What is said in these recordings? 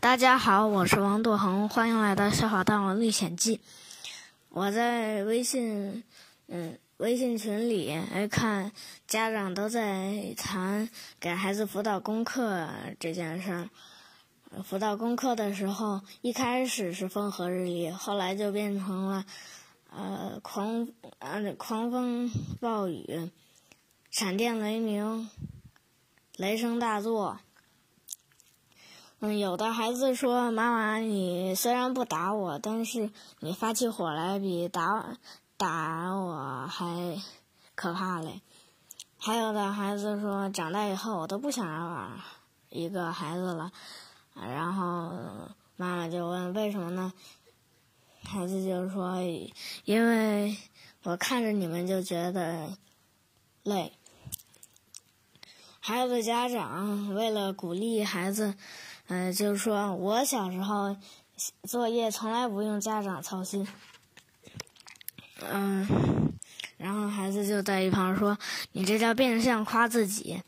大家好，我是王杜恒，欢迎来到《笑话大王历险记》。我在微信，嗯，微信群里哎看家长都在谈给孩子辅导功课这件事儿。辅导功课的时候，一开始是风和日丽，后来就变成了呃狂呃狂风暴雨、闪电雷鸣、雷声大作。嗯，有的孩子说：“妈妈，你虽然不打我，但是你发起火来比打打我还可怕嘞。”还有的孩子说：“长大以后，我都不想要一个孩子了。”然后妈妈就问：“为什么呢？”孩子就说：“因为我看着你们就觉得累。”还有的家长为了鼓励孩子。嗯，就是说我小时候作业从来不用家长操心。嗯，然后孩子就在一旁说：“你这叫变相夸自己。”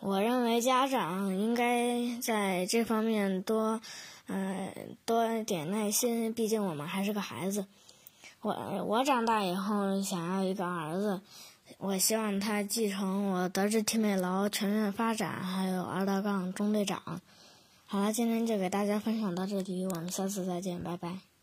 我认为家长应该在这方面多，嗯，多点耐心。毕竟我们还是个孩子。我我长大以后想要一个儿子。我希望他继承我德智体美劳全面发展，还有二道杠中队长。好了，今天就给大家分享到这里，我们下次再见，拜拜。